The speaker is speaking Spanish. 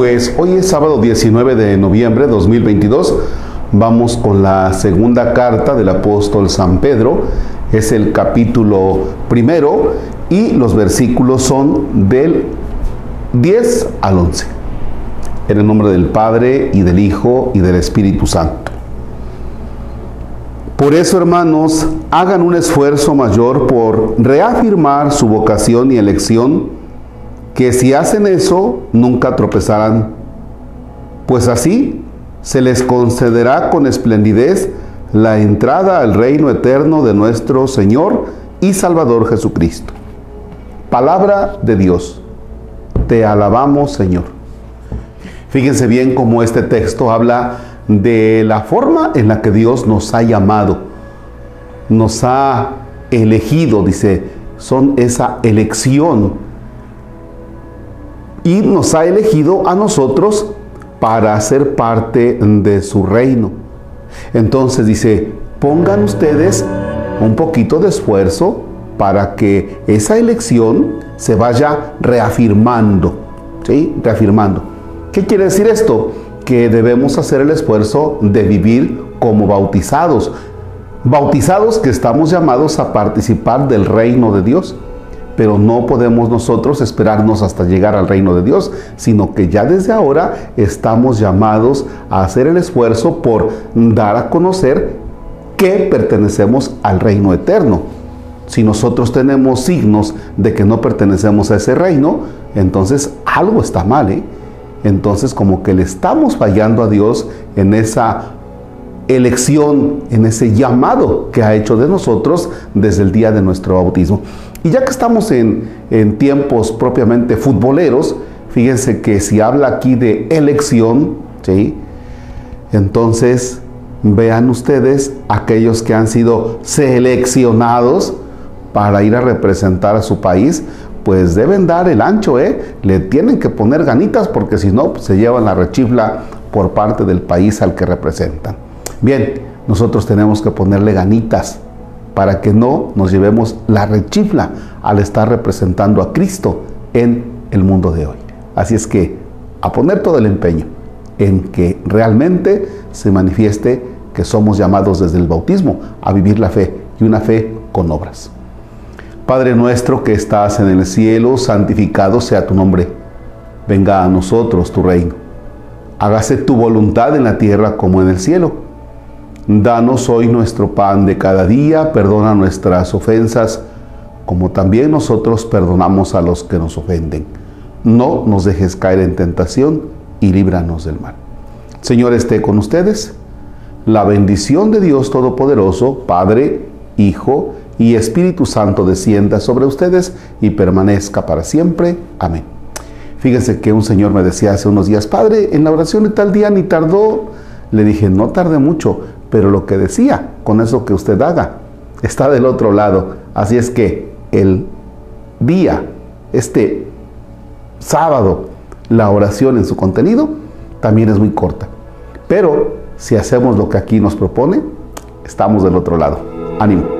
Pues hoy es sábado 19 de noviembre de 2022. Vamos con la segunda carta del apóstol San Pedro. Es el capítulo primero y los versículos son del 10 al 11. En el nombre del Padre y del Hijo y del Espíritu Santo. Por eso, hermanos, hagan un esfuerzo mayor por reafirmar su vocación y elección que si hacen eso nunca tropezarán, pues así se les concederá con esplendidez la entrada al reino eterno de nuestro Señor y Salvador Jesucristo. Palabra de Dios. Te alabamos, Señor. Fíjense bien cómo este texto habla de la forma en la que Dios nos ha llamado, nos ha elegido, dice, son esa elección y nos ha elegido a nosotros para ser parte de su reino. Entonces dice, pongan ustedes un poquito de esfuerzo para que esa elección se vaya reafirmando, ¿sí? Reafirmando. ¿Qué quiere decir esto? Que debemos hacer el esfuerzo de vivir como bautizados. Bautizados que estamos llamados a participar del reino de Dios pero no podemos nosotros esperarnos hasta llegar al reino de Dios, sino que ya desde ahora estamos llamados a hacer el esfuerzo por dar a conocer que pertenecemos al reino eterno. Si nosotros tenemos signos de que no pertenecemos a ese reino, entonces algo está mal, ¿eh? Entonces como que le estamos fallando a Dios en esa elección, en ese llamado que ha hecho de nosotros desde el día de nuestro bautismo. Y ya que estamos en, tiempos propiamente futboleros, fíjense que si habla aquí de elección, ¿sí? entonces vean ustedes aquellos que han sido seleccionados para ir a representar a su país, pues deben dar el ancho, ¿eh? Le tienen que poner ganitas porque si no, pues se llevan la rechifla por parte del país al que representan. Bien, nosotros tenemos que ponerle ganitas para que no nos llevemos la rechifla al estar representando a Cristo en el mundo de hoy. Así es que a poner todo el empeño en que realmente se manifieste que somos llamados desde el bautismo a vivir la fe y una fe con obras. Padre nuestro que estás en el cielo, santificado sea tu nombre. Venga a nosotros tu reino. Hágase tu voluntad en la tierra como en el cielo. Danos hoy nuestro pan de cada día, perdona nuestras ofensas, como también nosotros perdonamos a los que nos ofenden. No nos dejes caer en tentación y líbranos del mal. Señor esté con ustedes. La bendición de Dios Todopoderoso, Padre, Hijo y Espíritu Santo descienda sobre ustedes y permanezca para siempre. Amén. Fíjense que un señor me decía hace unos días, Padre, en la oración de tal día ni tardó. Le dije, no tarde mucho, pero lo que decía con eso que usted haga está del otro lado. Así es que el día, este sábado, la oración en su contenido también es muy corta. Pero si hacemos lo que aquí nos propone, estamos del otro lado. Ánimo.